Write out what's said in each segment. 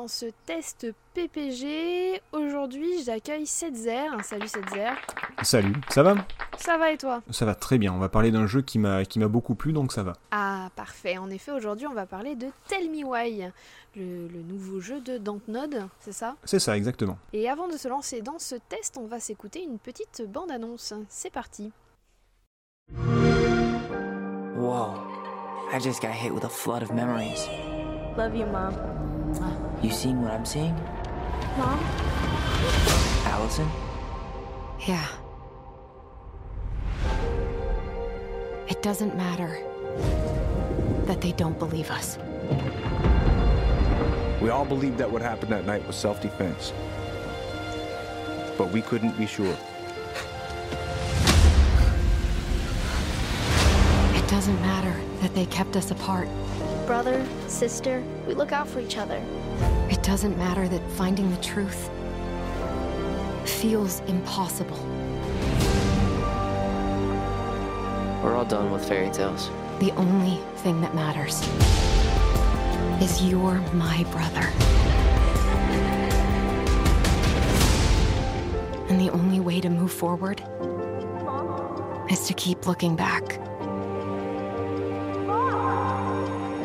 dans ce test PPG. Aujourd'hui, j'accueille Setzer. Salut Setzer. Salut, ça va? Ça va et toi? Ça va très bien, on va parler d'un jeu qui m'a qui m'a beaucoup plu donc ça va. Ah, parfait. En effet, aujourd'hui, on va parler de Tell Me Why, le, le nouveau jeu de Dontnod, c'est ça? C'est ça exactement. Et avant de se lancer dans ce test, on va s'écouter une petite bande-annonce. C'est parti. Whoa. I just got hit with a flood of memories. Love you, Mom. You seeing what I'm seeing? Mom? Allison? Yeah. It doesn't matter that they don't believe us. We all believed that what happened that night was self defense. But we couldn't be sure. It doesn't matter that they kept us apart. Brother, sister, we look out for each other. It doesn't matter that finding the truth feels impossible. We're all done with fairy tales. The only thing that matters is you're my brother. And the only way to move forward is to keep looking back.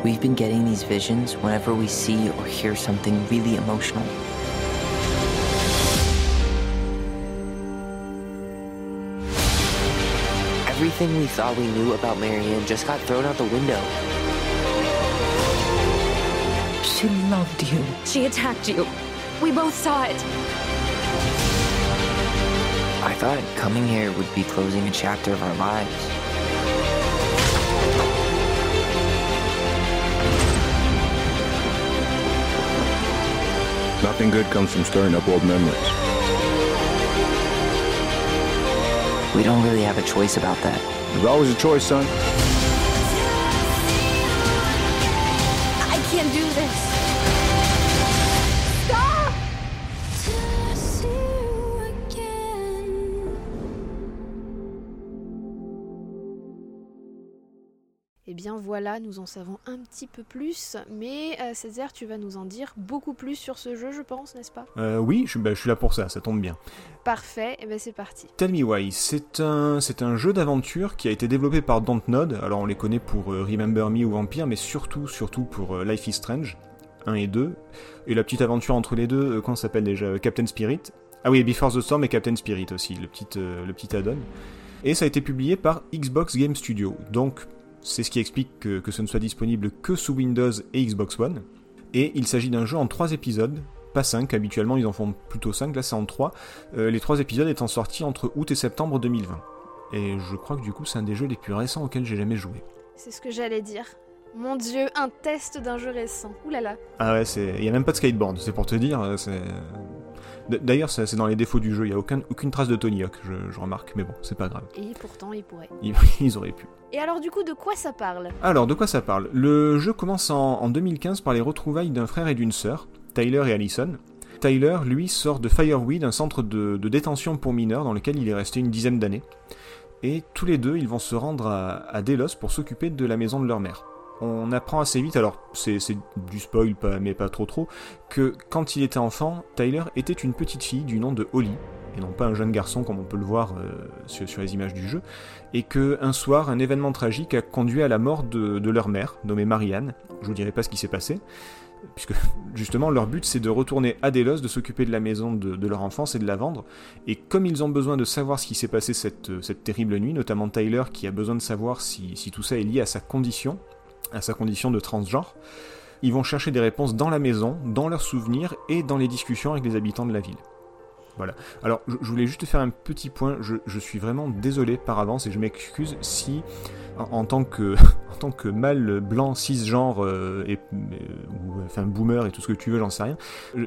We've been getting these visions whenever we see or hear something really emotional. Everything we thought we knew about Marianne just got thrown out the window. She loved you. She attacked you. We both saw it. I thought coming here would be closing a chapter of our lives. Nothing good comes from stirring up old memories. We don't really have a choice about that. There's always a choice, son. Bien voilà, nous en savons un petit peu plus, mais euh, Césaire, tu vas nous en dire beaucoup plus sur ce jeu, je pense, n'est-ce pas? Euh, oui, je, bah, je suis là pour ça, ça tombe bien. Parfait, et bien c'est parti. Tell Me Why, c'est un, c'est un jeu d'aventure qui a été développé par Dontnod, alors on les connaît pour euh, Remember Me ou Vampire, mais surtout, surtout pour Life is Strange 1 et 2, et la petite aventure entre les deux, comment ça s'appelle déjà? Captain Spirit? Ah oui, Before the Storm et Captain Spirit aussi, le petit, le petit add-on. Et ça a été publié par Xbox Game Studio, donc c'est ce qui explique que, ce ne soit disponible que sous Windows et Xbox One. Et il s'agit d'un jeu en 3 épisodes, pas 5, habituellement ils en font plutôt 5, là c'est en 3. Euh, les 3 épisodes étant sortis entre août et septembre 2020. Et je crois que du coup c'est un des jeux les plus récents auxquels j'ai jamais joué. C'est ce que j'allais dire. Mon dieu, un test d'un jeu récent. Ouh là là. Ah ouais, c'est... il y a même pas de skateboard, c'est pour te dire. euh, C'est... D'ailleurs, c'est c'est dans les défauts du jeu, il y a aucun, aucune trace de Tony Hawk, je, je remarque, mais bon, c'est pas grave. Et pourtant, il pourrait. Ils, ils auraient pu. Et alors du coup, de quoi ça parle? Alors, de quoi ça parle? Le jeu commence en, en 2015 par les retrouvailles d'un frère et d'une sœur, Tyler et Allison. Tyler, lui, sort de Fireweed, un centre de, de détention pour mineurs dans lequel il est resté une dizaine d'années. Et tous les deux, ils vont se rendre à, à Delos pour s'occuper de la maison de leur mère. On apprend assez vite, alors c'est du spoil, mais pas trop trop, que quand il était enfant, Tyler était une petite fille du nom de Holly, et non pas un jeune garçon comme on peut le voir euh, sur, les images du jeu, et que un soir, un événement tragique a conduit à la mort de, leur mère, nommée Marianne. Je vous dirai pas ce qui s'est passé, puisque justement leur but c'est de retourner à Delos, de s'occuper de la maison de, leur enfance et de la vendre. Et comme ils ont besoin de savoir ce qui s'est passé cette, terrible nuit, notamment Tyler qui a besoin de savoir si tout ça est lié à sa condition, à sa condition de transgenre, ils vont chercher des réponses dans la maison, dans leurs souvenirs et dans les discussions avec les habitants de la ville. Voilà. Alors, je, voulais juste faire un petit point. Je, suis vraiment désolé par avance et je m'excuse si, en, tant que, en tant que mâle blanc cisgenre euh, et euh, ou enfin boomer et tout ce que tu veux, j'en sais rien.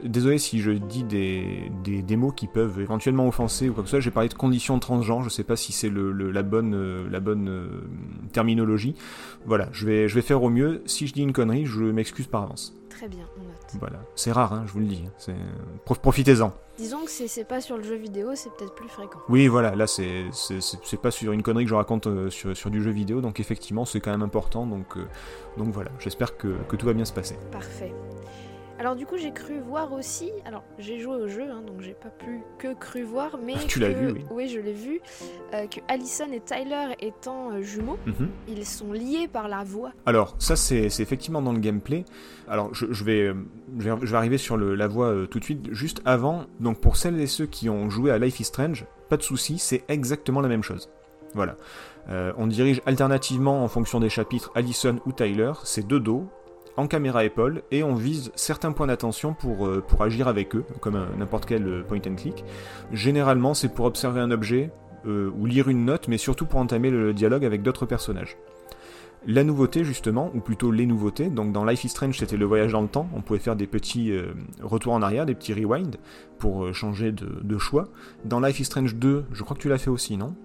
Désolé si je dis des, des, mots qui peuvent éventuellement offenser ou quoi que ce soit. J'ai parlé de conditions transgenres. Je sais pas si c'est le, la bonne, euh, la bonne terminologie. Voilà. Je vais, je vais faire au mieux. Si je dis une connerie, je m'excuse par avance. Très bien, on note. Voilà. C'est rare, hein, je vous le dis. Prof- Profitez-en. Disons que c'est c'est pas sur le jeu vidéo, c'est peut-être plus fréquent. Oui, voilà, là, c'est c'est- c'est- c'est pas sur une connerie que je raconte euh, sur, sur du jeu vidéo, donc effectivement, c'est quand même important, donc, euh, donc voilà, j'espère que, que tout va bien se passer. Parfait. Alors du coup j'ai cru voir aussi, alors j'ai joué au jeu, hein, donc j'ai pas pu que cru voir, mais Tu l'as vu, oui. je l'ai vu, euh, que Allison et Tyler étant euh, jumeaux, Mhm. ils sont liés par la voix. Alors, ça, c'est effectivement dans le gameplay. Alors, je, je vais, euh, je, vais, je vais arriver sur le- la euh, tout de suite. Juste avant, donc pour celles et ceux qui ont joué à Life is Strange, pas de souci, c'est exactement la même chose. Voilà. Euh, on dirige alternativement en fonction des chapitres Allison ou Tyler, c'est deux dos, en caméra épaule, et on vise certains points d'attention pour, euh, agir avec eux, comme un- n'importe quel euh, point and click. Généralement, c'est pour observer un objet euh, ou lire une note, mais surtout pour entamer le dialogue avec d'autres personnages. La nouveauté justement, ou plutôt les nouveautés, donc dans Life is Strange c'était le voyage dans le temps, on pouvait faire des petits euh, retours en arrière, des petits rewind pour euh, changer de, choix. Dans Life is Strange 2, je crois que tu l'as fait aussi, non?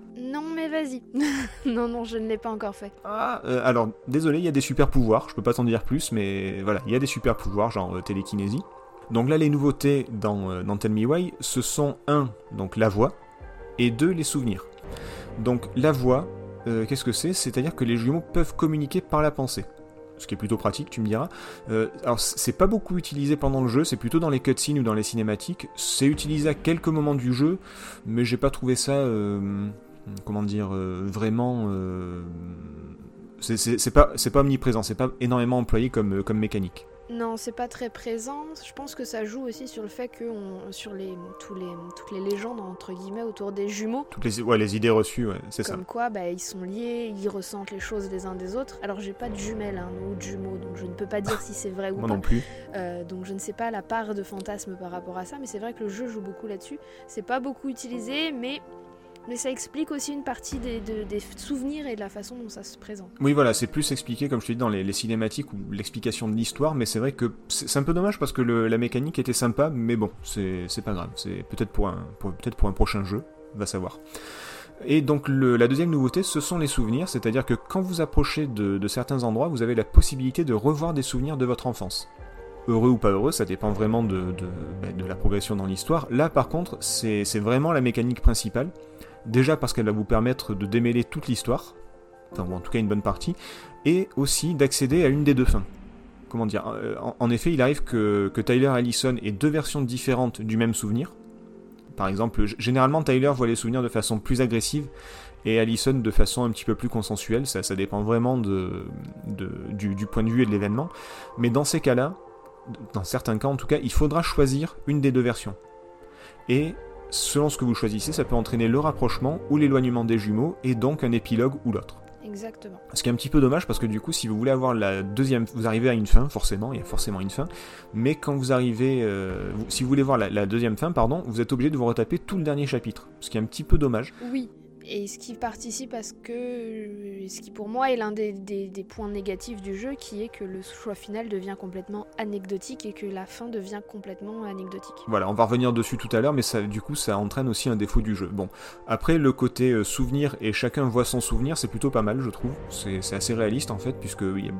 non non je ne l'ai pas encore fait. Ah, euh, alors désolé, il y a des super pouvoirs, je peux pas t'en dire plus, mais voilà, il y a des super pouvoirs, genre euh, télékinésie. Donc là, les nouveautés dans, euh, Me Why, ce sont un, donc la voix, et deux, les souvenirs. Donc la voix, euh, qu'est-ce que c'est? C'est-à-dire que les jumeaux peuvent communiquer par la pensée. Ce qui est plutôt pratique, tu me diras. Alors c'est pas beaucoup utilisé pendant le jeu, c'est plutôt dans les cutscenes ou dans les cinématiques. C'est utilisé à quelques moments du jeu, mais j'ai pas trouvé ça, comment dire, euh, vraiment. euh, c'est- pas, c'est pas omniprésent, c'est pas énormément employé comme, comme mécanique. Non c'est pas très présent. Je pense que ça joue aussi sur le fait que on- sur les, tous les, toutes les légendes entre guillemets autour des jumeaux. Toutes les, ouais, les idées reçues, ouais, c'est ça. Comme quoi, bah, ils sont liés, ils ressentent les choses les uns des autres. Alors, j'ai pas de jumelles hein, ou de jumeaux, donc je ne peux pas dire si c'est vrai ou Moi pas. non plus. Euh, donc, je ne sais pas la part de fantasme par rapport à ça, mais c'est vrai que le jeu joue beaucoup là-dessus. C'est pas beaucoup utilisé, mais, mais ça explique aussi une partie des, de- des souvenirs et de la façon dont ça se présente. Oui, voilà, c'est plus expliqué, comme je te dis, dans les, cinématiques ou l'explication de l'histoire, mais c'est vrai que c'est un peu dommage parce que la mécanique était sympa, mais bon, c'est pas grave. C'est peut-être pour un, prochain jeu, va savoir. Et donc la deuxième nouveauté, ce sont les souvenirs, c'est-à-dire que quand vous approchez de, certains endroits, vous avez la possibilité de revoir des souvenirs de votre enfance. Heureux ou pas heureux, ça dépend vraiment de, de la progression dans l'histoire. Là, par contre, c'est vraiment la mécanique principale. Déjà parce qu'elle va vous permettre de démêler toute l'histoire, ou en tout cas une bonne partie, et aussi d'accéder à une des deux fins. Comment dire euh, en, effet, il arrive que, que Tyler et Allison aient deux versions différentes du même souvenir. Par exemple, généralement Tyler voit les souvenirs de façon plus agressive et Allison de façon un petit peu plus consensuelle. Ça, dépend vraiment du, du point de vue et de l'événement. Mais dans ces cas-là, dans certains cas en tout cas, il faudra choisir une des deux versions. Et selon ce que vous choisissez, ça peut entraîner le rapprochement ou l'éloignement des jumeaux et donc un épilogue ou l'autre. Exactement. Ce qui est un petit peu dommage parce que du coup, si vous voulez avoir la deuxième, vous arrivez à une fin, forcément, il y a forcément une fin. Mais quand vous arrivez, euh, vous- si vous voulez voir la, la deuxième fin, pardon, vous êtes obligé de vous retaper tout le dernier chapitre, ce qui est un petit peu dommage. Oui. Et ce qui participe à ce que, ce qui pour moi est l'un des, points négatifs du jeu, qui est que le choix final devient complètement anecdotique et que la fin devient complètement anecdotique. Voilà, on va revenir dessus tout à l'heure, mais ça, du coup, ça entraîne aussi un défaut du jeu. Bon, après le côté euh, souvenir et chacun voit son souvenir, c'est plutôt pas mal, je trouve. C'est assez réaliste en fait, puisque il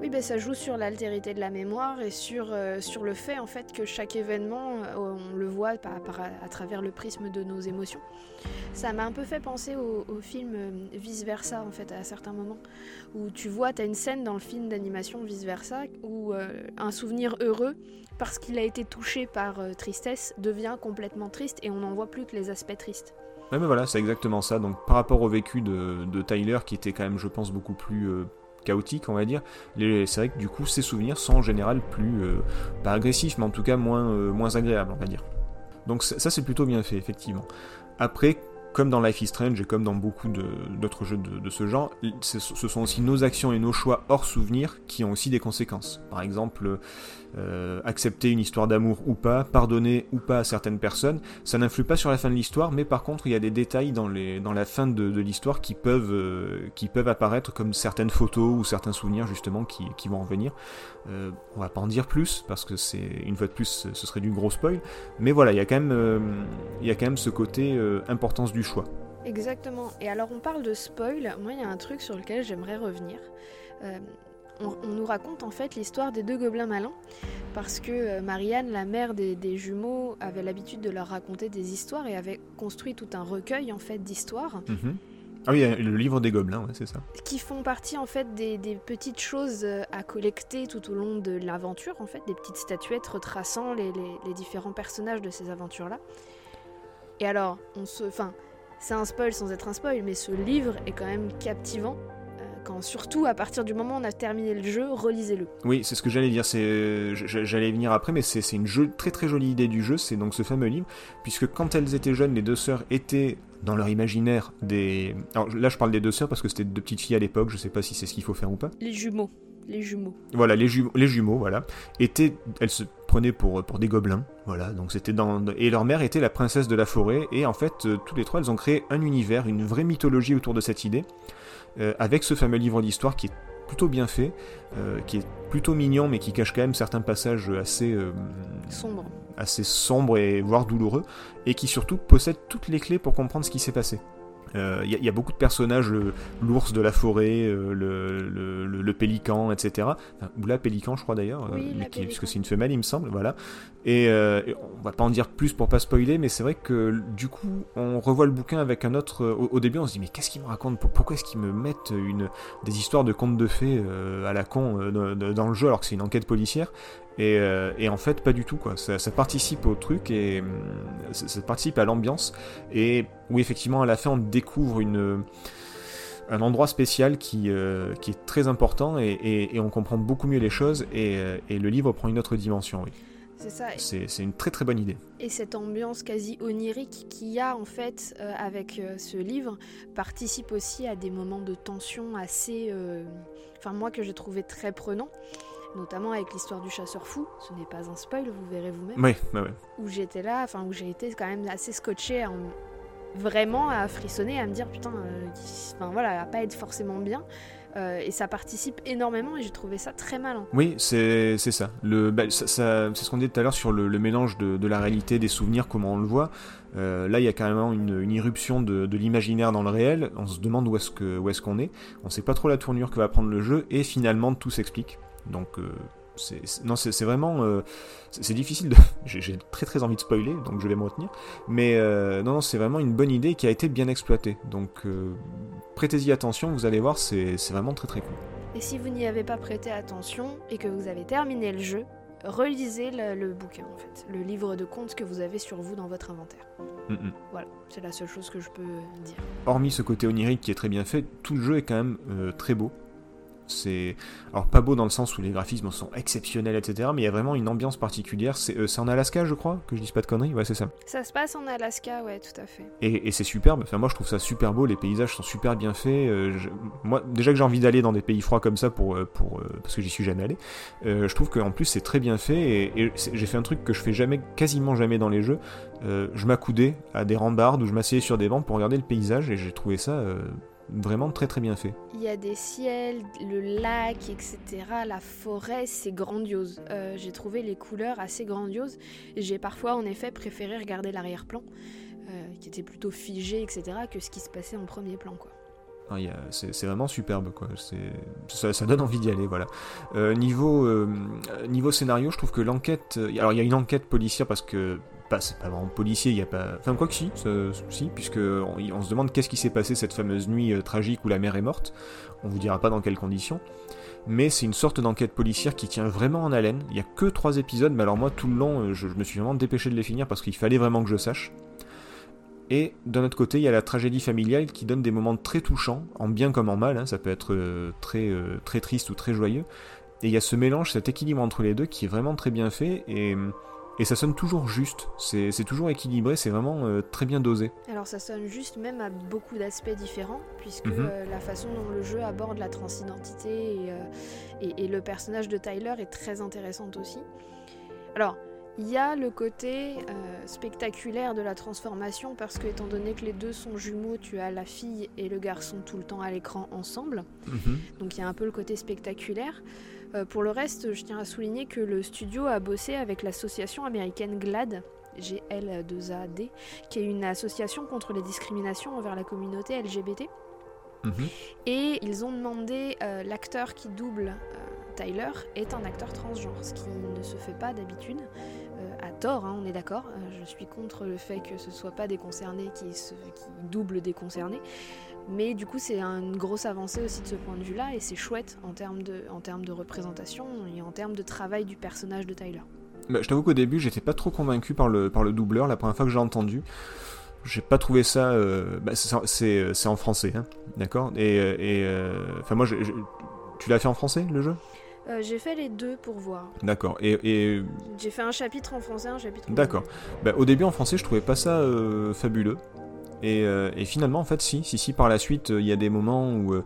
Oui, ben ça joue sur l'altérité de la mémoire et sur, euh, sur le fait en fait que chaque événement, euh, on le voit à travers le prisme de nos émotions. Ça m'a un peu fait penser au, film euh, Vice Versa en fait à certains moments où tu vois, tu as une scène dans le film d'animation Vice Versa où un souvenir heureux parce qu'il a été touché par tristesse devient complètement triste et on n'en voit plus que les aspects tristes. Ouais, mais voilà, c'est exactement ça. Donc, par rapport au vécu de, Tyler, qui était quand même, je pense, beaucoup plus chaotique, on va dire, c'est vrai que du coup, ses souvenirs sont en général plus, euh, pas agressifs, mais en tout cas moins, euh, moins agréables, on va dire. Donc, ça, c'est plutôt bien fait, effectivement. Après, comme dans Life is Strange et comme dans beaucoup d'autres jeux de, de ce genre, ce sont aussi nos actions et nos choix hors souvenir qui ont aussi des conséquences. Par exemple, euh, accepter une histoire d'amour ou pas, pardonner ou pas à certaines personnes, ça n'influe pas sur la fin de l'histoire, mais par contre il y a des détails dans, les, dans la fin de, l'histoire qui peuvent, euh, qui peuvent apparaître comme certaines photos ou certains souvenirs justement qui, vont en venir. Euh, on va pas en dire plus parce que c'est une fois de plus ce serait du gros spoil, mais voilà il y a quand même, euh, il y a quand même ce côté importance du choix. Exactement. Et alors on parle de spoil, moi il y a un truc sur lequel j'aimerais revenir. On, on nous raconte en fait l'histoire des deux gobelins malins, parce que euh, Marianne, la mère des, des jumeaux, avait l'habitude de leur raconter des histoires et avait construit tout un recueil en fait d'histoires Mhm. Ah oui, le livre des gobelins, ouais, c'est ça. qui font partie en fait des, des petites choses euh, à collecter tout au long de l'aventure, en fait, des petites statuettes retraçant les, les- les différents personnages de ces aventures-là. Et alors, on se, enfin, c'est un spoil sans être un spoil, mais ce livre est quand même captivant. Quand surtout à partir du moment où on a terminé le jeu, relisez-le. Oui, c'est ce que j'allais dire. C'est, j'allais y venir après, mais c'est, une jeu, très très jolie idée du jeu. C'est donc ce fameux livre, puisque quand elles étaient jeunes, les deux sœurs étaient dans leur imaginaire des. Alors là, je parle des deux sœurs parce que c'était deux petites filles à l'époque. Je sais pas si c'est ce qu'il faut faire ou pas. Les jumeaux, les jumeaux. Voilà, les, jumeaux, les jumeaux, voilà, étaient, elles se prenaient pour, pour des gobelins, voilà, donc c'était dans, et leur mère était la princesse de la forêt, et en fait, euh, tous les trois, elles ont créé un univers, une vraie mythologie autour de cette idée, euh, avec ce fameux livre d'histoire qui est plutôt bien fait, euh, qui est plutôt mignon, mais qui cache quand même certains passages assez, euh, assez sombres et voire douloureux, et qui surtout possède toutes les clés pour comprendre ce qui s'est passé. Euh, Il y, a- il y a beaucoup de personnages, l'ours de la forêt, euh, le, le- le- le pélican, etc. Enfin, ou la pélican, je crois d'ailleurs, euh, Oui, qui- parce que c'est une femelle, il me semble. Voilà. Et, euh, et on va pas en dire plus pour pas spoiler, mais c'est vrai que du coup, on revoit le bouquin avec un autre. Au, au début, on se dit mais qu'est-ce qu'ils me racontent? Pour- Pourquoi est-ce qu'ils me mettent une des histoires de contes de fées euh, à la con euh, dans le jeu alors que c'est une enquête policière? Et, euh, et en fait, pas du tout, quoi. Ça, ça participe au truc et hum, ça, ça participe à l'ambiance. Et oui, effectivement, à la fin, on découvre une, un endroit spécial qui, euh, qui est très important et, et- et on comprend beaucoup mieux les choses. Et, euh, le livre prend une autre dimension, oui. C'est ça. C'est une très très bonne idée. Et cette ambiance quasi onirique qu'il y a en fait euh, avec euh, ce livre participe aussi à des moments de tension assez, euh, enfin moi que j'ai trouvé très prenant, notamment avec l'histoire du chasseur fou. Ce n'est pas un spoil, vous verrez vous-même. Oui, ouais, ouais. Où j'étais là, enfin où j'ai été quand même assez scotché, vraiment à frissonner, à me dire putain, euh, enfin voilà, à pas être forcément bien. Euh, et ça participe énormément et j'ai trouvé ça très malin. Oui, c'est c'est ça. Le, bah, ça, ça- c'est ce qu'on disait tout à l'heure sur le, le mélange de, de la réalité, des souvenirs, comment on le voit. Euh, là, il y a carrément une, une irruption de, de l'imaginaire dans le réel. On se demande où est-ce que où est-ce qu'on est. On sait pas trop la tournure que va prendre le jeu et finalement tout s'explique. Donc euh, c'est c'est- non, c'est c'est vraiment euh, c'est difficile de. J'ai j'ai très très envie de spoiler, donc je vais me retenir. Mais euh, non, non, c'est vraiment une bonne idée qui a été bien exploitée. Donc prêtez-y attention, vous allez voir, c'est c'est vraiment très très cool. Et si vous n'y avez pas prêté attention et que vous avez terminé le jeu, relisez le, le bouquin en fait, le livre de contes que vous avez sur vous dans votre inventaire. Voilà, c'est la seule chose que je peux dire. hormis ce côté onirique qui est très bien fait, tout le jeu est quand même euh, très beau. C'est alors pas beau dans le sens où les graphismes sont exceptionnels, etc. Mais il y a vraiment une ambiance particulière. C'est euh, c'est en Alaska, je crois, que je dise pas de conneries. Ouais, c'est ça. Ça se passe en Alaska, ouais, tout à fait. Et, et c'est superbe. Enfin, moi, je trouve ça super beau. Les paysages sont super bien faits. Euh, je- moi, déjà que j'ai envie d'aller dans des pays froids comme ça pour, euh, pour parce que j'y suis jamais allé. je trouve qu'en plus c'est très bien fait. Et, j'ai fait un truc que je fais jamais, quasiment jamais dans les jeux. Je m'accoudais à des rambardes ou je m'asseyais sur des bancs pour regarder le paysage. Et j'ai trouvé ça vraiment très très bien fait. Il y a des ciels, le lac, etc. La forêt, c'est grandiose. Euh, j'ai trouvé les couleurs assez grandioses. J'ai parfois, en effet, préféré regarder l'arrière-plan, euh, qui était plutôt figé, etc., que ce qui se passait en premier plan, quoi. Ah, C'est vraiment superbe, quoi. Ça, ça donne envie d'y aller, voilà. Euh, niveau, niveau scénario, je trouve que l'enquête. Alors, il y a une enquête policière parce que. Pas, c'est pas vraiment policier, il y a pas. Enfin, quoi que si, si, puisque on, se demande qu'est-ce qui s'est passé cette fameuse nuit euh, tragique où la mère est morte. On vous dira pas dans quelles conditions. Mais c'est une sorte d'enquête policière qui tient vraiment en haleine. Il y a que trois épisodes, mais alors moi, tout le long, euh, je, me suis vraiment dépêché de les finir parce qu'il fallait vraiment que je sache. Et d'un autre côté, il y a la tragédie familiale qui donne des moments très touchants, en bien comme en mal, hein, ça peut être euh, très, très triste ou très joyeux. Et il y a ce mélange, cet équilibre entre les deux qui est vraiment très bien fait. Et Et ça sonne toujours juste, c'est toujours équilibré, c'est vraiment euh, très bien dosé. Alors ça sonne juste même à beaucoup d'aspects différents, puisque Mhm. euh, la façon dont le jeu aborde la transidentité et, euh, et- et le personnage de Tyler est très intéressante aussi. Alors, il y a le côté euh, spectaculaire de la transformation, parce que étant donné que les deux sont jumeaux, tu as la fille et le garçon tout le temps à l'écran ensemble. Mhm. Donc il y a un peu le côté spectaculaire. Euh, pour le reste, je tiens à souligner que le studio a bossé avec l'association américaine GLAD, GL2AD, qui est une association contre les discriminations envers la communauté LGBT. Mhm. Et ils ont demandé euh, l'acteur qui double euh, Tyler est un acteur transgenre, ce qui ne se fait pas d'habitude. Euh, à tort, hein, on est d'accord. Je suis contre le fait que ce soit pas des concernés qui, se- qui doublent des concernés. Mais du coup, c'est une grosse avancée aussi de ce point de vue-là, et c'est chouette en termes, de, en termes de représentation et en termes de travail du personnage de Tyler. Bah, je t'avoue qu'au début, j'étais pas trop convaincu par le, par le doubleur la première fois que j'ai entendu. J'ai pas trouvé ça. euh, bah, c'est- en français, hein, d'accord? Et. euh, euh, Enfin, moi, tu l'as fait en français le jeu? Euh, j'ai fait les deux pour voir. D'accord. Et, et J'ai fait un chapitre en français, un chapitre en D'accord. Bah, au début en français, je trouvais pas ça euh, fabuleux. Et, euh, et finalement, en fait, si, si, si, par la suite, euh, il y a des moments où, euh,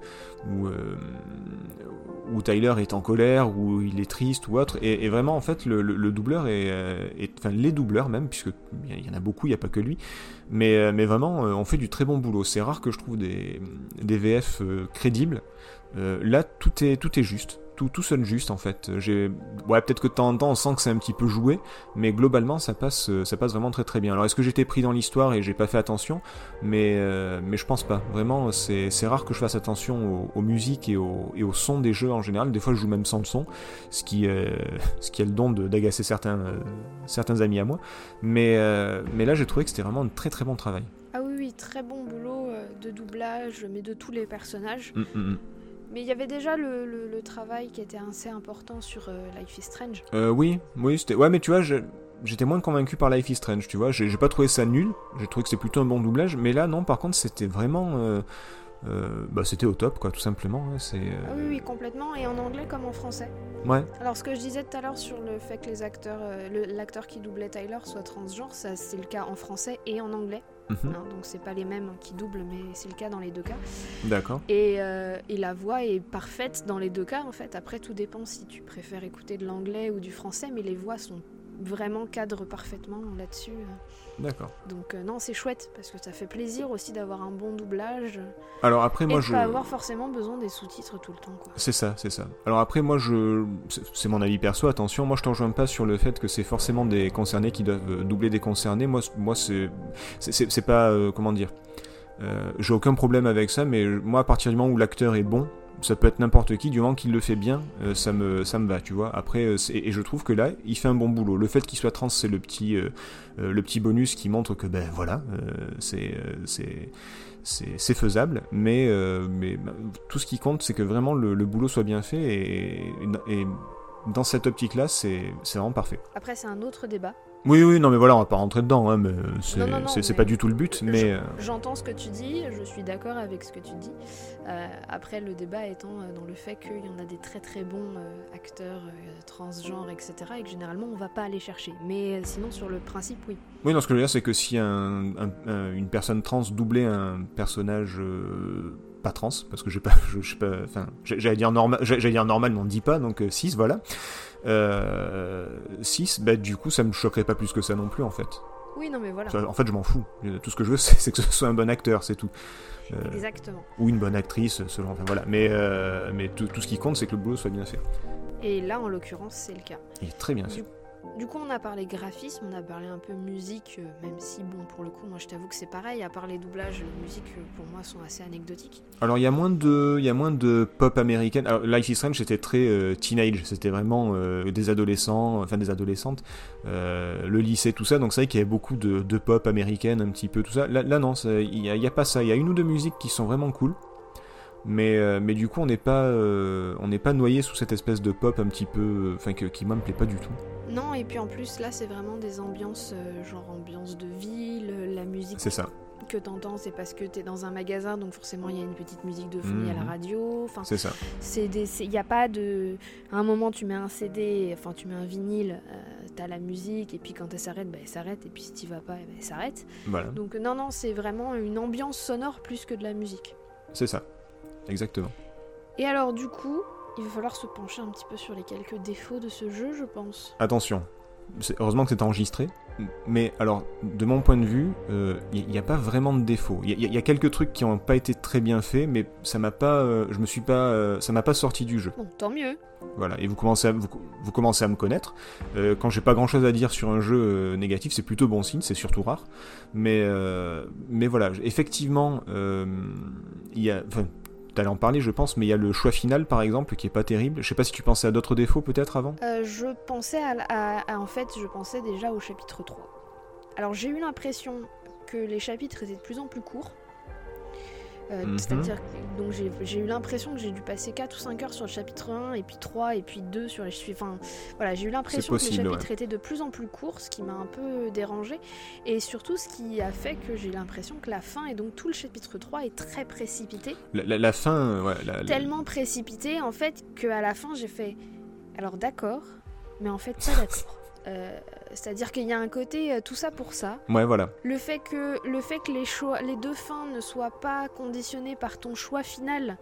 où, Tyler est en colère, où il est triste ou autre. Et, vraiment, en fait, le, le- le doubleur est, Enfin, les doubleurs même, puisque il y en a beaucoup, il n'y a pas que lui. Mais, vraiment, on fait du très bon boulot. C'est rare que je trouve des, des VF crédibles. Là, tout est, tout est juste. Tout, tout sonne juste en fait. J'ai, ouais, peut-être que de temps en temps on sent que c'est un petit peu joué, mais globalement ça passe, euh, ça passe vraiment très très bien. Alors est-ce que j'étais pris dans l'histoire et j'ai pas fait attention? Mais, euh, mais je pense pas. Vraiment, c'est, c'est rare que je fasse attention aux, aux musiques et au, et au son des jeux en général. Des fois je joue même sans le son, ce qui, euh, ce qui a le don de- d'agacer certains, euh, certains amis à moi. Mais, mais là j'ai trouvé que c'était vraiment un très très bon travail. Ah oui, oui, très bon boulot de doublage, mais de tous les personnages. Mm, mm, mm. Mais il y avait déjà le, le- le travail qui était assez important sur euh, Life is Strange. Euh, oui, oui, c'était. Ouais, mais tu vois, j'étais moins convaincu par Life is Strange, tu vois. J'ai pas trouvé ça nul. J'ai trouvé que c'était plutôt un bon doublage. Mais là, non, par contre, c'était vraiment. euh, euh, bah, c'était au top, quoi, tout simplement. hein, C'est. euh, Ah oui, oui, complètement, et en anglais comme en français. Ouais. Alors, ce que je disais tout à l'heure sur le fait que les acteurs, euh, le- l'acteur qui doublait Tyler soit transgenre, ça c'est le cas en français et en anglais. Mhm, hein, donc, c'est pas les mêmes qui doublent, mais c'est le cas dans les deux cas. D'accord. Et, euh, et la voix est parfaite dans les deux cas, en fait. Après, tout dépend si tu préfères écouter de l'anglais ou du français, mais les voix sont vraiment cadrent parfaitement là-dessus. D'accord. Donc, euh, non, c'est chouette parce que ça fait plaisir aussi d'avoir un bon doublage Alors après, et moi, de je. pas avoir forcément besoin des sous-titres tout le temps. C'est ça, c'est ça. Alors après, moi, je, c'est- mon avis perso. Attention, moi, je t'en rejoins pas sur le fait que c'est forcément des concernés qui doivent euh, doubler des concernés. Moi, moi, c'est, c'est- c'est c'est pas, euh, comment dire. Euh, J'ai aucun problème avec ça, mais moi, à partir du moment où l'acteur est bon, ça peut être n'importe qui, du moment qu'il le fait bien, euh, ça me, ça me va, tu vois. Après, euh, et je trouve que là, il fait un bon boulot. Le fait qu'il soit trans, c'est le petit, euh, le petit bonus qui montre que, ben voilà, c'est, c'est, faisable, mais, mais bah, tout ce qui compte, c'est que vraiment le, le boulot soit bien fait et dans cette optique-là, c'est vraiment parfait. Après, c'est un autre débat. Oui, oui, non, mais voilà, on va pas rentrer dedans, hein, mais c'est pas du tout le but, mais euh, J'entends ce que tu dis, je suis d'accord avec ce que tu dis. Euh, après, le débat étant euh, dans le fait qu'il y en a des très très bons euh, acteurs euh, transgenres, etc. et que généralement on va pas aller chercher. Mais sinon, sur le principe, oui. oui, non, ce que je veux dire, c'est que si un, un- un- une personne trans doublait un personnage pas trans, parce que j'ai pas, je, je sais pas, enfin, j'allais dire normal, j'allais dire normal, mais on ne dit pas, donc 6, voilà. 6, bah du coup, ça me choquerait pas plus que ça non plus, en fait. Oui, non, mais voilà. En fait, je m'en fous. Tout ce que je veux, c'est que ce soit un bon acteur, c'est tout. Euh, Exactement. ou une bonne actrice, selon. Enfin voilà. Mais, euh, mais tout, tout ce qui compte, c'est que le boulot soit bien fait. Et là, en l'occurrence, c'est le cas. Il est très bien fait. Du coup, on a parlé graphisme, on a parlé un peu musique, euh, même si, bon, pour le coup, moi je t'avoue que c'est pareil, à part les doublages, les musiques euh, pour moi sont assez anecdotiques. Alors il y a moins de, pop américaine. Alors Life is Strange c'était très euh, teenage, c'était vraiment des adolescents, enfin des adolescentes, le lycée tout ça. Donc c'est vrai qu'il y avait beaucoup de, pop américaine, un petit peu tout ça. Là, non, il y, a, pas ça. Il y a une ou deux musiques qui sont vraiment cool. Mais, du coup, on n'est pas, on n'est pas noyé sous cette espèce de pop un petit peu, enfin qui moi me plaît pas du tout. Non, et puis en plus, là, c'est vraiment des ambiances, euh, genre ambiance de ville, euh, la musique C'est ça. que t'entends, c'est parce que t'es dans un magasin, donc forcément il y a une petite musique de fond, il y a la Mhm. radio. Enfin, C'est ça. il y a pas de. À un moment, tu mets un CD, enfin tu mets un vinyle, euh, t'as la musique, et puis quand elle s'arrête, bah, elle s'arrête, et puis si t'y vas pas, eh ben, elle s'arrête. Voilà. Donc non, non, c'est vraiment une ambiance sonore plus que de la musique. C'est ça. Exactement. Et alors du coup, il va falloir se pencher un petit peu sur les quelques défauts de ce jeu, je pense. Attention, heureusement que c'est enregistré. Mais alors, de mon point de vue, il n'y a pas vraiment de défaut. Il y, a- y a quelques trucs qui n'ont pas été très bien faits, mais ça m'a pas, euh, je me suis pas, euh, ça m'a pas sorti du jeu. Bon, tant mieux. Voilà. Et vous commencez à, vous, vous commencez à me connaître. Euh, quand j'ai pas grand chose à dire sur un jeu euh, négatif, c'est plutôt bon signe, c'est surtout rare. Mais, euh, mais voilà, effectivement, euh, il y a, enfin, t'allais en parler, je pense, mais il y a le choix final, par exemple, qui est pas terrible. Je sais pas si tu pensais à d'autres défauts, peut-être avant? Euh, je pensais à- En fait, je pensais déjà au chapitre 3. Alors, j'ai eu l'impression que les chapitres étaient de plus en plus courts. Euh, Mhm. C'est-à-dire, que- donc j'ai eu l'impression que j'ai dû passer 4 ou 5 heures sur le chapitre 1, et puis 3, et puis 2 sur les. Enfin, voilà, j'ai eu l'impression que les chapitres ouais. étaient de plus en plus courts, ce qui m'a un peu dérangé. Et surtout, ce qui a fait que j'ai l'impression que la fin, et donc tout le chapitre 3, est très précipité. La, la- la fin, euh, ouais, la- Tellement précipité, en fait, qu'à la fin, j'ai fait. Alors d'accord, mais en fait, pas d'accord. Euh, C'est-à-dire qu'il y a un côté euh, tout ça pour ça. Ouais, voilà. Le fait que, le fait que les, choix, les deux fins ne soient pas conditionnées par ton choix final,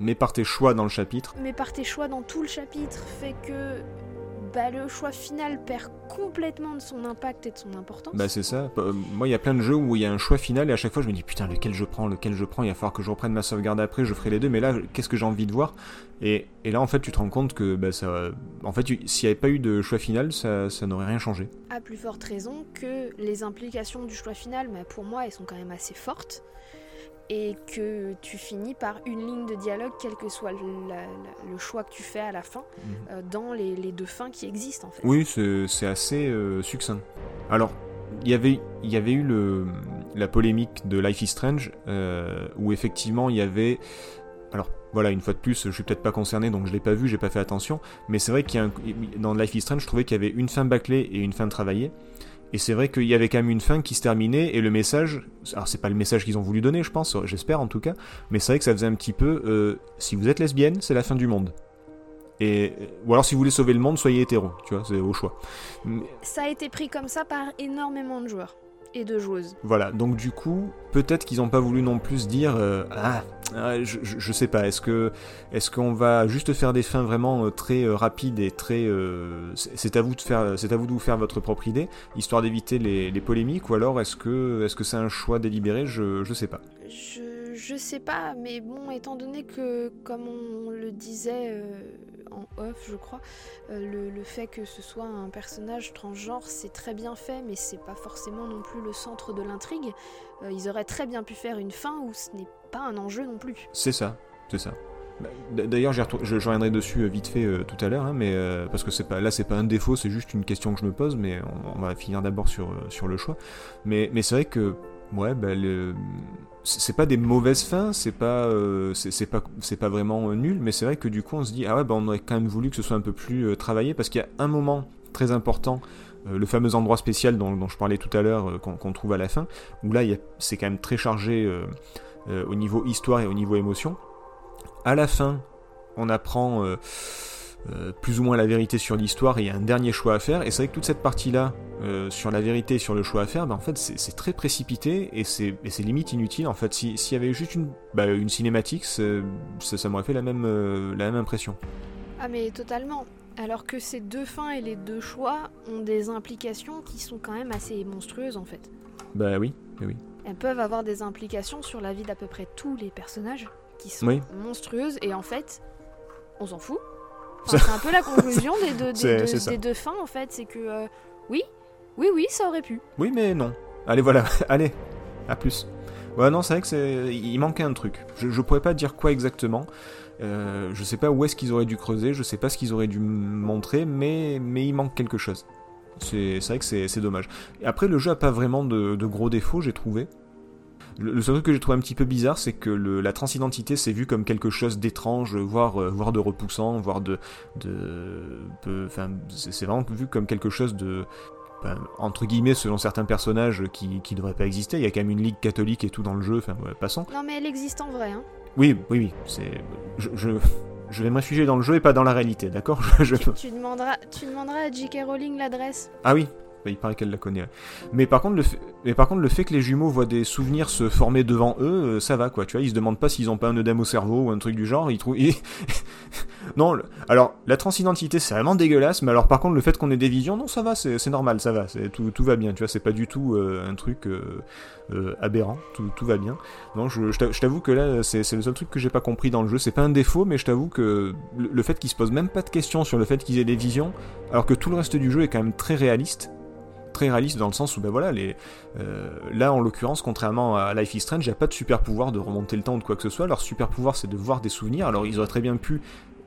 Mais par tes choix dans le chapitre, mais par tes choix dans tout le chapitre, fait que bah, le choix final perd complètement de son impact et de son importance. bah c'est ça. Euh, Moi, il y a plein de jeux où il y a un choix final et à chaque fois je me dis putain lequel je prends, lequel je prends? Il va falloir que je reprenne ma sauvegarde après, je ferai les deux. Mais là, qu'est-ce que j'ai envie de voir? Et, et là, en fait, tu te rends compte que bah, ça, en fait, s'il n'y avait pas eu de choix final, ça, ça n'aurait rien changé. À plus forte raison que les implications du choix final, mais pour moi, elles sont quand même assez fortes. Et que tu finis par une ligne de dialogue, quel que soit le, la- la- le choix que tu fais à la fin, euh, dans les, les deux fins qui existent en fait. Oui, c'est c'est assez euh, succinct. Alors, il y avait, il y avait eu le, la polémique de Life is Strange, euh, où effectivement il y avait. Alors, voilà, une fois de plus, je suis peut-être pas concerné, donc je l'ai pas vu, j'ai pas fait attention, mais c'est vrai qu'il y a un- dans Life is Strange, je trouvais qu'il y avait une fin bâclée et une fin travaillée. Et c'est vrai qu'il y avait quand même une fin qui se terminait et le message, alors c'est pas le message qu'ils ont voulu donner, je pense, j'espère en tout cas, mais c'est vrai que ça faisait un petit peu, euh, si vous êtes lesbienne, c'est la fin du monde. Et, ou alors si vous voulez sauver le monde, soyez hétéro, tu vois, c'est au choix. Ça a été pris comme ça par énormément de joueurs et de joueuses. Voilà, donc du coup, peut-être qu'ils n'ont pas voulu non plus dire euh, ah, ah, je, je- sais pas, est-ce que est-ce qu'on va juste faire des fins vraiment euh, très euh, rapides et très euh, c'est c'est à vous de faire c'est à vous de vous faire votre propre idée, histoire d'éviter les, les polémiques, ou alors est-ce que est-ce que c'est un choix délibéré, je je sais pas. Je, je sais pas, mais bon, étant donné que, comme on le disait euh, en off, je crois, euh, le, fait que ce soit un personnage transgenre, c'est très bien fait, mais c'est pas forcément non plus le centre de l'intrigue. Euh, ils auraient très bien pu faire une fin où ce n'est pas un enjeu non plus. C'est ça, c'est ça. Bah, D'ailleurs, je, je reviendrai dessus vite fait tout à l'heure, hein, mais parce que c'est pas là, c'est pas un défaut, c'est juste une question que je me pose, mais on, on va finir d'abord sur sur le choix. Mais mais c'est vrai que ouais, le- c'est pas des mauvaises fins, c'est pas euh, pas pas vraiment euh, nul, mais c'est vrai que du coup on se dit ah ouais, bah, on aurait quand même voulu que ce soit un peu plus euh, travaillé parce qu'il y a un moment très important. le fameux endroit spécial dont, je parlais tout à l'heure, qu'on trouve à la fin, où là c'est quand même très chargé au niveau histoire et au niveau émotion. À la fin, on apprend euh, plus ou moins la vérité sur l'histoire et il y a un dernier choix à faire. Et c'est vrai que toute cette partie-là, euh, sur la vérité et sur le choix à faire, ben, en fait, c'est très précipité et c'est limite inutile. En fait, Si- s'il y avait eu juste une, bah, une cinématique, ça, ça m'aurait fait la même, euh, la même impression. Ah mais totalement. Alors que ces deux fins et les deux choix ont des implications qui sont quand même assez monstrueuses en fait. Bah oui, oui, oui. Elles peuvent avoir des implications sur la vie d'à peu près tous les personnages qui sont Oui. monstrueuses et en fait, on s'en fout. Enfin, c'est un peu la conclusion des deux, des deux- des fins en fait, c'est que euh, oui, oui, oui, ça aurait pu. Oui, mais non. Allez, voilà, allez, à plus. Ouais, non, c'est vrai que c'est, il manquait un truc. Je, je pourrais pas dire quoi exactement. Euh, je sais pas où est-ce qu'ils auraient dû creuser, je sais pas ce qu'ils auraient dû montrer, mais, mais il manque quelque chose. C'est, c'est vrai que c'est, c'est dommage. Après, le jeu a pas vraiment de, de gros défauts, j'ai trouvé. Le, le seul truc que j'ai trouvé un petit peu bizarre, c'est que le- la transidentité s'est vue comme quelque chose d'étrange, voire, euh, voire de repoussant, voire de, enfin, c'est c'est vraiment vu comme quelque chose de, ben, entre guillemets, selon certains personnages qui, qui devraient pas exister. Il y a quand même une ligue catholique et tout dans le jeu, enfin, ouais, passons. Non, mais elle existe en vrai. Hein. Oui, oui, oui, c'est. Je, je, je vais me réfugier dans le jeu et pas dans la réalité, d'accord? Je, je- Tu demanderas, tu demanderas à J.K. Rowling l'adresse. Ah oui, il paraît qu'elle la connaît. Mais par contre, le fait, mais par contre, le fait que les jumeaux voient des souvenirs se former devant eux, euh, ça va quoi. Tu vois, ils se demandent pas s'ils ont pas un œdème au cerveau ou un truc du genre. Ils trouvent. non, alors la transidentité c'est vraiment dégueulasse. Mais alors par contre, le fait qu'on ait des visions, non, ça va, c'est normal, ça va, tout, tout va bien. Tu vois, c'est pas du tout euh, un truc euh, aberrant. Tout, tout va bien. Non, je, je t'a- je t'avoue que là, c'est c'est le seul truc que j'ai pas compris dans le jeu. C'est pas un défaut, mais je t'avoue que le, le fait qu'ils se posent même pas de questions sur le fait qu'ils aient des visions, alors que tout le reste du jeu est quand même très réaliste très réaliste dans le sens où ben voilà les euh, là en l'occurrence contrairement à Life is Strange il n'y a pas de super pouvoir de remonter le temps ou de quoi que ce soit. Leur super pouvoir c'est de voir des souvenirs. Alors ils auraient très bien pu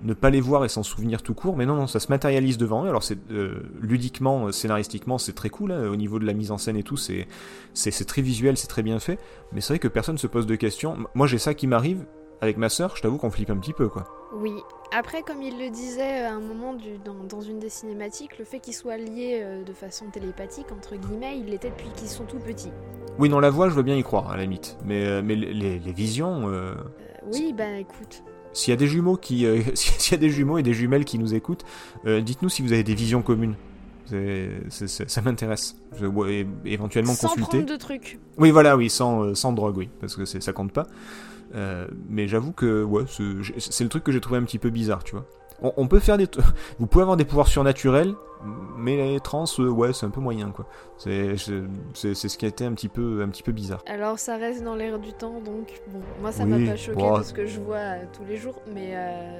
ne pas les voir et s'en souvenir tout court mais non non ça se matérialise devant eux. Alors c'est euh, ludiquement euh, scénaristiquement c'est très cool hein, au niveau de la mise en scène et tout c'est très visuel c'est très bien fait. Mais c'est vrai que personne se pose de questions. Moi j'ai ça qui m'arrive avec ma sœur je t'avoue qu'on flippe un petit peu quoi Oui. Après, comme il le disait à un moment du- dans, dans une des cinématiques, le fait qu'ils soient liés euh, de façon télépathique, entre guillemets, il l'était depuis qu'ils sont tout petits. oui non la voix je veux bien y croire à la limite mais euh, mais les, les visions euh, oui, bah écoute. S'il y a des jumeaux qui, s'il y a des jumeaux et des jumelles qui nous écoutent, dites-nous si vous avez des visions communes. Ça m'intéresse. Je- éventuellement Sans consulter. prendre de trucs. Oui, voilà, oui, sans, sans drogue, oui, parce que ça compte pas. Euh, mais j'avoue que ouais, c'est le truc que j'ai trouvé un petit peu bizarre, tu vois. On, on peut faire des, vous pouvez avoir des pouvoirs surnaturels, mais les trans, euh, ouais, c'est un peu moyen, quoi. C'est ce qui a été un petit peu, un petit peu bizarre. Alors ça reste dans l'air du temps, donc bon, moi ça Oui, m'a pas choqué bon. parce que je vois euh, tous les jours, mais euh,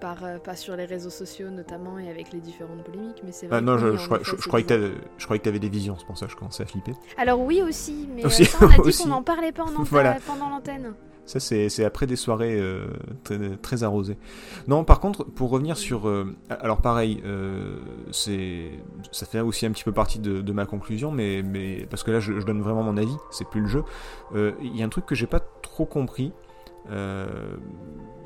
par, euh, pas sur les réseaux sociaux notamment et avec les différentes polémiques, mais c'est vrai. Ah non, que je, je, crois- croyais que je croyais que t'avais des visions, c'est pour ça que je commençais à flipper. Alors oui aussi, mais Aussi, euh, ça, on a dit qu'on n'en parlait pas en Voilà. pendant l'antenne. Ça, c'est après des soirées euh, très, arrosées. Non, par contre, pour revenir sur... euh, alors pareil, euh, ça fait aussi un petit peu partie de, ma conclusion, mais, mais parce que là, je, je donne vraiment mon avis, c'est plus le jeu. Il y a un truc que j'ai pas trop compris. Euh,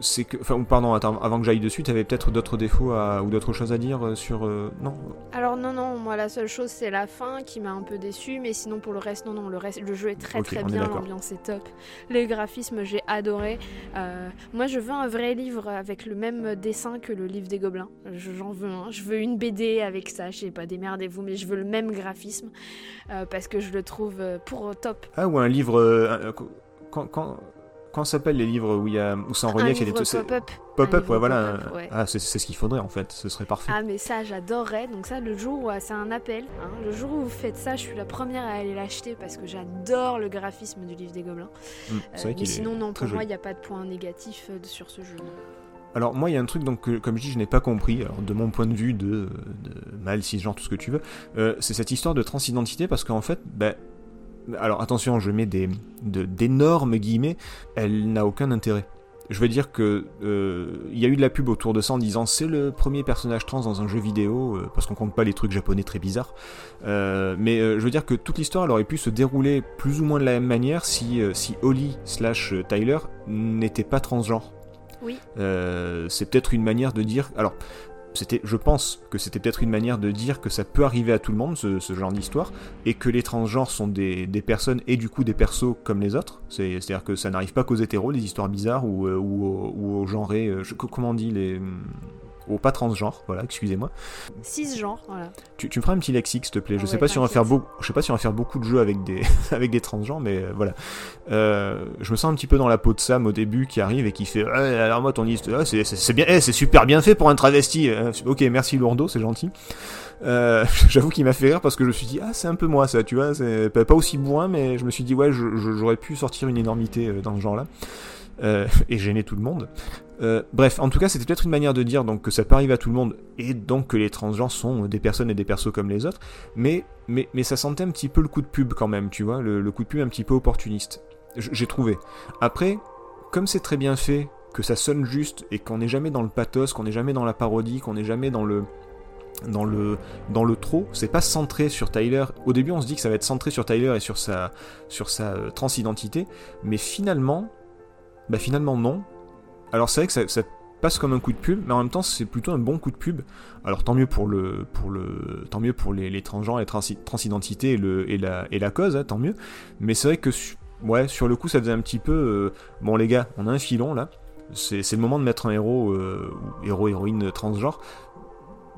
c'est que... Enfin, pardon, attends, avant que j'aille dessus, t'avais peut-être d'autres défauts à- ou d'autres choses à dire euh, sur... euh, non? Alors non, non, moi la seule chose c'est la fin qui m'a un peu déçu, mais sinon pour le reste, non, non, le reste, le jeu est très très bien, l'ambiance est top, les graphismes j'ai adoré. Euh, moi je veux un vrai livre avec le même dessin que le livre des gobelins, Je- j'en veux un, je veux une BD avec ça, je sais pas, démerdez-vous, mais je veux le même graphisme euh, parce que je le trouve pour top. Ah, ou un livre... quand... Quand s'appellent les livres où il y a où c'est en relief, il y a des pop-up. pop-up, ouais, voilà. ouais. Ah, c'est ce qu'il faudrait en fait. Ce serait parfait. Ah mais ça j'adorerais, donc ça le jour où euh, c'est un appel, hein, le jour où vous faites ça je suis la première à aller l'acheter parce que j'adore le graphisme du livre des gobelins. Mm, Euh, mais sinon non, pour moi il n'y a pas de point négatif euh, sur ce jeu. Alors moi il y a un truc donc que, comme je dis je n'ai pas compris alors de mon point de vue de, de mal cisgenre tout ce que tu veux euh, c'est cette histoire de transidentité parce qu'en fait ben alors attention je mets des de- d'énormes guillemets elle n'a aucun intérêt je veux dire que euh, il y a eu de la pub autour de ça en disant c'est le premier personnage trans dans un jeu vidéo euh, parce qu'on compte pas les trucs japonais très bizarres Euh, mais je veux dire que toute l'histoire elle aurait pu se dérouler plus ou moins de la même manière si si Holly slash Tyler n'était pas transgenre Oui. c'est peut-être une manière de dire. Alors, je pense que c'était peut-être une manière de dire que ça peut arriver à tout le monde, ce, genre d'histoire, et que les transgenres sont des, personnes et du coup des persos comme les autres. C'est, c'est-à-dire que ça n'arrive pas qu'aux hétéros, des histoires bizarres, ou, euh, aux- genrés. euh, comment on dit les. Aux pas transgenres, voilà, excusez-moi. Six genres, voilà. Tu, tu me feras un petit lexique, s'il te plaît. Je Ah sais ouais, pas si on va faire t'inquiète. beaucoup, je sais pas si on va faire beaucoup de jeux avec des avec des transgenres, mais euh, voilà. Euh, je me sens un petit peu dans la peau de Sam au début qui arrive et qui fait Ouais, alors moi ton liste, ah, c'est bien, eh, c'est super bien fait pour un travesti. Euh, ok, merci Lourdeau, c'est gentil. Euh, J'avoue qu'il m'a fait rire parce que je me suis dit ah c'est un peu moi ça, tu vois, c'est pas aussi bourrin, mais je me suis dit ouais j'aurais pu sortir une énormité dans ce genre-là euh, et gêner tout le monde. Euh, bref, en tout cas, c'était peut-être une manière de dire donc que ça peut arriver à tout le monde et donc que les transgenres sont des personnes et des persos comme les autres, mais mais ça sentait un petit peu le coup de pub quand même, tu vois, le, coup de pub un petit peu opportuniste. J'ai trouvé. Après, comme c'est très bien fait, que ça sonne juste et qu'on n'est jamais dans le pathos, qu'on n'est jamais dans la parodie, qu'on n'est jamais dans le dans le dans le trop, c'est pas centré sur Tyler. Au début, on se dit que ça va être centré sur Tyler et sur sa sur sa euh, transidentité, mais finalement, bah finalement non. Alors c'est vrai que ça, passe comme un coup de pub, mais en même temps c'est plutôt un bon coup de pub. Alors tant mieux pour le, pour le, tant mieux pour les, transgenres, les trans, transidentités et, la, cause, hein, tant mieux. Mais c'est vrai que ouais, sur le coup ça faisait un petit peu, euh, bon les gars, on a un filon là, c'est le moment de mettre un héros, euh, héros héroïne transgenre.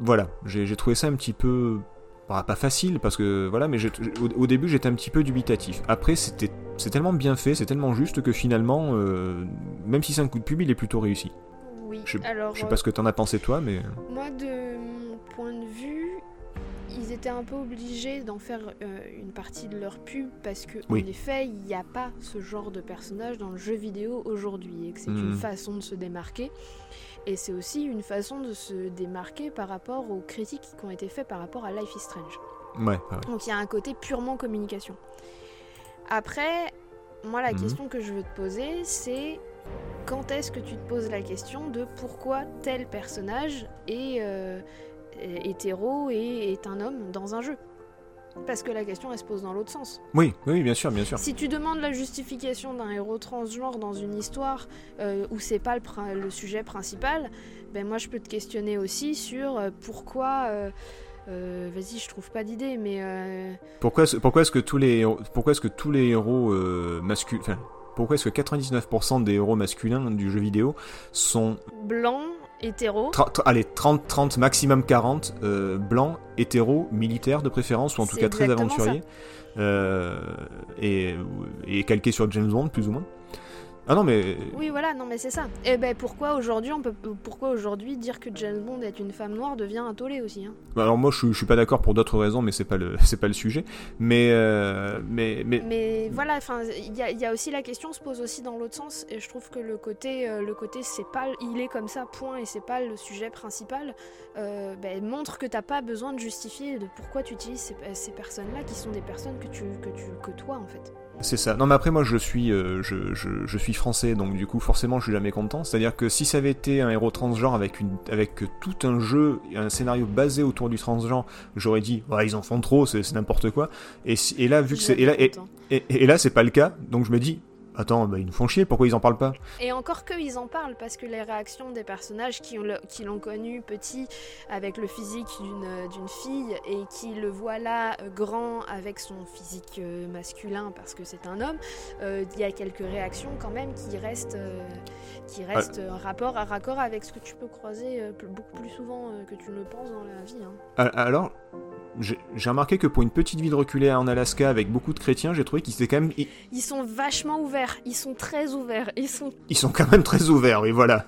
Voilà, j'ai trouvé ça un petit peu bah, pas facile parce que voilà, mais au, au début j'étais un petit peu dubitatif. Après c'était c'est tellement bien fait, c'est tellement juste que finalement, euh, même si c'est un coup de pub, il est plutôt réussi. Oui, Je, alors je sais pas ce que t'en as pensé toi, mais moi de mon point de vue, ils étaient un peu obligés d'en faire euh, une partie de leur pub parce que Oui. en effet, il n'y a pas ce genre de personnage dans le jeu vidéo aujourd'hui et que c'est Mhm. une façon de se démarquer. Et c'est aussi une façon de se démarquer par rapport aux critiques qui ont été faites par rapport à Life is Strange. ouais, ouais. Donc il y a un côté purement communication. Après, moi la Mhm. question que je veux te poser, c'est quand est-ce que tu te poses la question de pourquoi tel personnage est euh, est hétéro et est un homme dans un jeu? Parce que la question elle se pose dans l'autre sens. oui, oui, bien sûr, bien sûr. Si tu demandes la justification d'un héros transgenre dans une histoire euh, où c'est pas le, sujet principal, ben moi je peux te questionner aussi sur euh, pourquoi. euh, euh, Vas-y, je trouve pas d'idée, mais Pourquoi, est-ce- pourquoi est-ce que tous les, héros- pourquoi est-ce que tous les héros masculins, pourquoi est-ce que 99% des héros masculins du jeu vidéo sont blanc, hétéro. Tra- allez, 30, 30, maximum 40, euh, blancs, hétéros, militaires de préférence, ou en tout cas très aventuriers, euh, et, et calqués sur James Bond, plus ou moins. Ah non, mais. Oui, voilà, non, mais c'est ça. Et ben pourquoi aujourd'hui on peut, pourquoi aujourd'hui dire que James Bond est une femme noire devient un tollé aussi hein? Bah, Alors moi, je, suis- je suis pas d'accord pour d'autres raisons, mais c'est pas le, c'est pas le sujet. Mais, euh, mais, mais, Mais voilà, enfin, il y, a- il y a aussi la question se pose aussi dans l'autre sens, et je trouve que le côté, euh, le côté, c'est pas, il est comme ça, point, et c'est pas le sujet principal. euh, ben, montre que t'as pas besoin de justifier de pourquoi tu utilises ces, ces personnes-là, qui sont des personnes que tu, que tu, que toi en fait. C'est ça. Non, mais après, moi, je suis, euh, je, je, je suis français, donc du coup, forcément, je suis jamais content. C'est-à-dire que si ça avait été un héros transgenre avec, une, avec tout un jeu, un scénario basé autour du transgenre, j'aurais dit, ouais, ils en font trop, c'est n'importe quoi. Et, si- et là, vu que c'est, et là, et, Content. et, et là, c'est pas le cas, donc je me dis, attends, bah, ils nous font chier, pourquoi ils en parlent pas? Et encore que ils en parlent parce que les réactions des personnages qui ont le- qui l'ont connu petit avec le physique d'une d'une fille et qui le voient là euh, grand avec son physique euh, masculin parce que c'est un homme, euh, il y a quelques réactions quand même qui restent euh, qui restent euh, rapport à raccord avec ce que tu peux croiser euh, beaucoup plus souvent euh, que tu ne le penses dans la vie. hein. Alors, j'ai j'ai remarqué que pour une petite ville reculée en Alaska avec beaucoup de chrétiens, j'ai trouvé qu'ils étaient quand même, Ils sont vachement ouverts, ils sont très ouverts, ils sont ils sont quand même très ouverts, oui, voilà.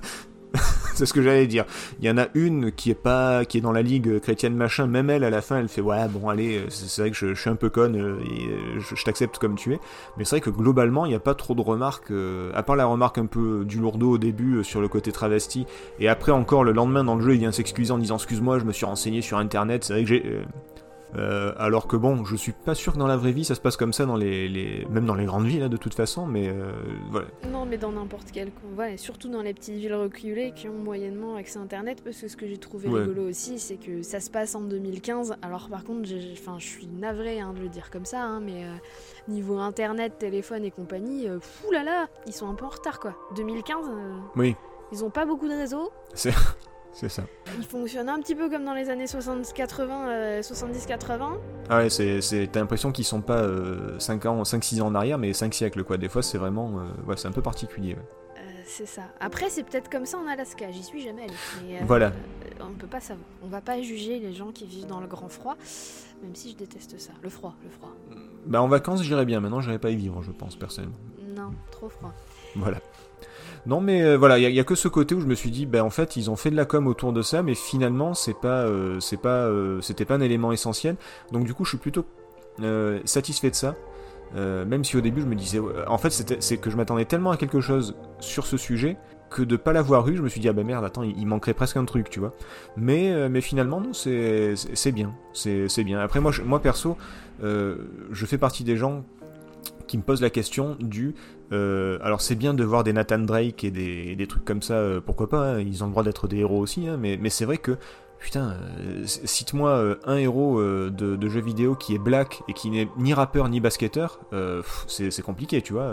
c'est ce que j'allais dire. Il y en a une qui est pas, qui est dans la ligue chrétienne machin, même elle à la fin, elle fait ouais bon allez, c'est vrai que je, suis un peu conne, euh, et, euh, je, t'accepte comme tu es. Mais c'est vrai que globalement, il n'y a pas trop de remarques, euh, à part la remarque un peu du lourdeau au début sur le côté travesti, et après encore le lendemain dans le jeu, il vient s'excuser en disant excuse-moi, je me suis renseigné sur internet. C'est vrai que j'ai euh, alors que bon, je suis pas sûr que dans la vraie vie ça se passe comme ça dans les, les... même dans les grandes villes hein, de toute façon, mais euh, voilà. Non, mais dans n'importe quel et surtout dans les petites villes reculées qui ont moyennement accès à Internet. Parce que ce que j'ai trouvé Ouais. rigolo aussi, c'est que ça se passe en 2015. Alors, par contre, j'ai- enfin, je suis navrée hein, de le dire comme ça, hein, mais euh, niveau Internet, téléphone et compagnie, fou là là, ils sont un peu en retard quoi. 2015, euh, Oui, ils ont pas beaucoup de réseaux. C'est ça. Ils fonctionnent un petit peu comme dans les années 70-80. euh, 70-80. Ah ouais, c'est, c'est, t'as l'impression qu'ils sont pas 5 ans, 5-6 ans en arrière, mais 5 siècles quoi. Des fois, c'est vraiment, euh, ouais, c'est un peu particulier. ouais. Euh, c'est ça. Après, c'est peut-être comme ça en Alaska. J'y suis jamais allée. mais, euh, Voilà. euh, on peut pas savoir. On va pas juger les gens qui vivent dans le grand froid, même si je déteste ça. Le froid, le froid. Bah en vacances, j'irais bien. Maintenant, j'irais pas y vivre, je pense personnellement. Non, trop froid. Voilà. Non, mais euh, voilà, il y, a- que ce côté où je me suis dit, bah en fait, ils ont fait de la com autour de ça, mais finalement, c'est pas, euh, c'est pas, euh, c'était pas un élément essentiel. Donc du coup, je suis plutôt satisfait de ça. Même si au début je me disais, en fait, c'est que je m'attendais tellement à quelque chose sur ce sujet que de pas l'avoir eu, je me suis dit ah bah merde, attends, il, manquerait presque un truc, tu vois. Mais mais finalement non, c'est bien, c'est bien. Après moi, moi perso, je fais partie des gens qui me posent la question du euh, alors c'est bien de voir des Nathan Drake et des, des trucs comme ça, euh, pourquoi pas, hein, ils ont le droit d'être des héros aussi, hein, mais, mais c'est vrai que putain, euh, cite-moi un héros de, de jeu vidéo qui est black et qui n'est ni rappeur ni basketteur, c'est compliqué, tu vois.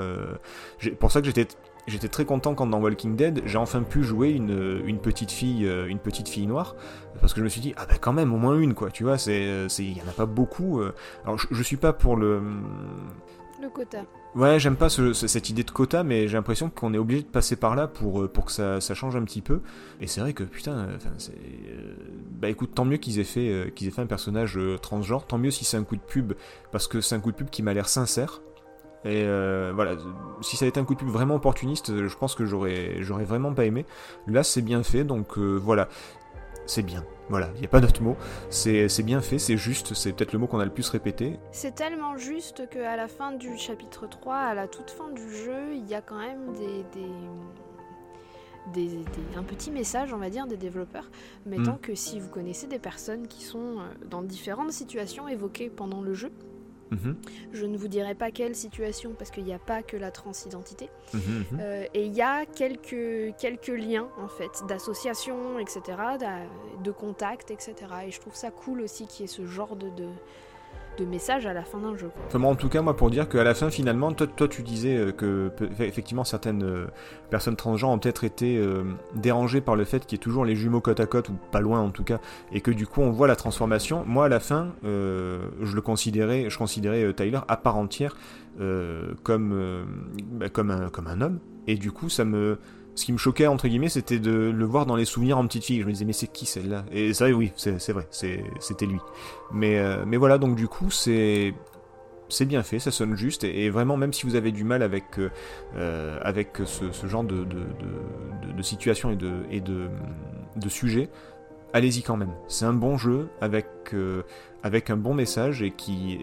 pour ça que j'étais très content quand dans Walking Dead, j'ai enfin pu jouer une, une petite fille une petite fille noire parce que je me suis dit ah bah quand même au moins une quoi, tu vois, il y en a pas beaucoup. Alors je, je suis pas pour le Le quota. Ouais, j'aime pas ce- ce- cette idée de quota, mais j'ai l'impression qu'on est obligé de passer par là pour, euh, pour que ça, change un petit peu. Et c'est vrai que putain, euh, c'est. euh, bah écoute, tant mieux qu'ils aient fait qu'ils aient fait un personnage transgenre, tant mieux si c'est un coup de pub, parce que c'est un coup de pub qui m'a l'air sincère. Et voilà, si ça avait été un coup de pub vraiment opportuniste, je pense que j'aurais j'aurais vraiment pas aimé. Là, c'est bien fait, donc voilà, c'est bien. Voilà, il n'y a pas d'autre mot. C'est bien fait, c'est juste, c'est peut-être le mot qu'on a le plus répété. C'est tellement juste qu'à la fin du chapitre 3, à la toute fin du jeu, il y a quand même des, des, des- des- un petit message, on va dire, des développeurs, mettant Mm. que si vous connaissez des personnes qui sont euh, dans différentes situations évoquées pendant le jeu, Mhm, je ne vous dirai pas quelle situation parce qu'il n'y a pas que la transidentité, mhm, mhm. Euh, et il y a quelques, quelques liens en fait d'associations, etc., de contacts, etc. Et je trouve ça cool aussi qu'il y ait ce genre de, de, de message à la fin d'un jeu. moi, en tout cas, moi, pour dire qu'à la fin, finalement, toi, tu disais euh, que effectivement certaines euh, personnes transgenres ont peut-être été euh, dérangées par le fait qu'il y ait toujours les jumeaux côte à côte, ou pas loin en tout cas, et que du coup on voit la transformation. Moi, à la fin, je le considérais, je considérais Tyler à part entière comme, bah, comme, un, comme un homme, et du coup, ça me. Ce qui me choquait, entre guillemets, c'était de le voir dans les souvenirs en petite fille. Je me disais, mais c'est qui celle-là? Et vrai, oui, c'est vrai, c'était lui. Mais, euh, mais voilà, donc du coup, c'est c'est bien fait, ça sonne juste, et, vraiment, même si vous avez du mal avec, euh, euh, avec ce, genre de, de, de, situation et de, et de, sujet, allez-y quand même. C'est un bon jeu avec, avec un bon message et qui.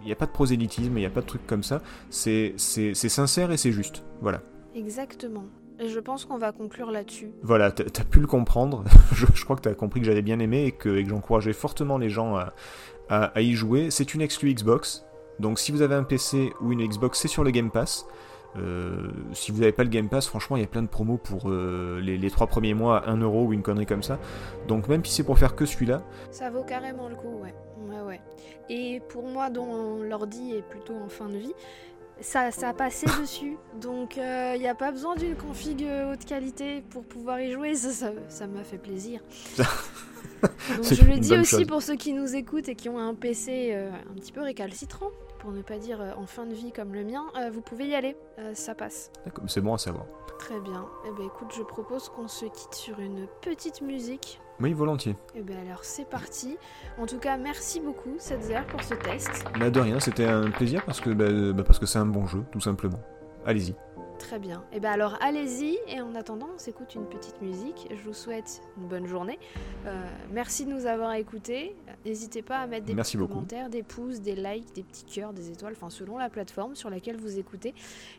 Il n'y a pas de prosélytisme, il n'y a pas de truc comme ça. C'est sincère et c'est juste. Voilà. Exactement. Et je pense qu'on va conclure là-dessus. Voilà, t'as pu le comprendre. je, je crois que t'as compris que j'avais bien aimé et que, que j'encourageais fortement les gens à, à- à y jouer. C'est une exclue Xbox. Donc si vous avez un PC ou une Xbox, c'est sur le Game Pass. Euh, si vous n'avez pas le Game Pass, franchement, il y a plein de promos pour euh, les, les trois premiers mois à 1€ ou une connerie comme ça. Donc même si c'est pour faire que celui-là, Ça vaut carrément le coup, ouais. Ouais, ouais. Et pour moi, dont l'ordi est plutôt en fin de vie, ça, ça a passé dessus. Donc il n'y a pas besoin d'une config euh, haute qualité pour pouvoir y jouer. Ça, ça, ça m'a fait plaisir. Donc je le dis aussi chose. pour ceux qui nous écoutent et qui ont un PC euh, un petit peu récalcitrant, pour ne pas dire euh, en fin de vie comme le mien, euh, vous pouvez y aller. Euh, ça passe. d'accord, c'est bon à savoir. Très bien. Eh ben écoute, je propose qu'on se quitte sur une petite musique. Oui, volontiers. Et bien alors c'est parti. En tout cas, merci beaucoup Setzer pour ce test. Mais de rien, c'était un plaisir parce que bah, bah, parce que c'est un bon jeu, tout simplement. Allez-y. Très bien. Et bien alors allez-y et en attendant on s'écoute une petite musique. Je vous souhaite une bonne journée. Euh, merci de nous avoir écoutés. N'hésitez pas à mettre des Merci petits beaucoup. commentaires, des pouces, des likes, des petits cœurs, des étoiles, enfin selon la plateforme sur laquelle vous écoutez.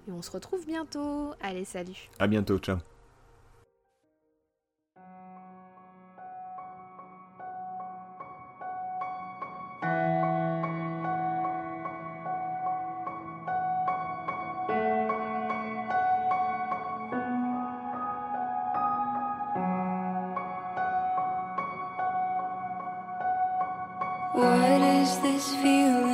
Et on se retrouve bientôt. Allez, salut. À bientôt, ciao. What is this feeling?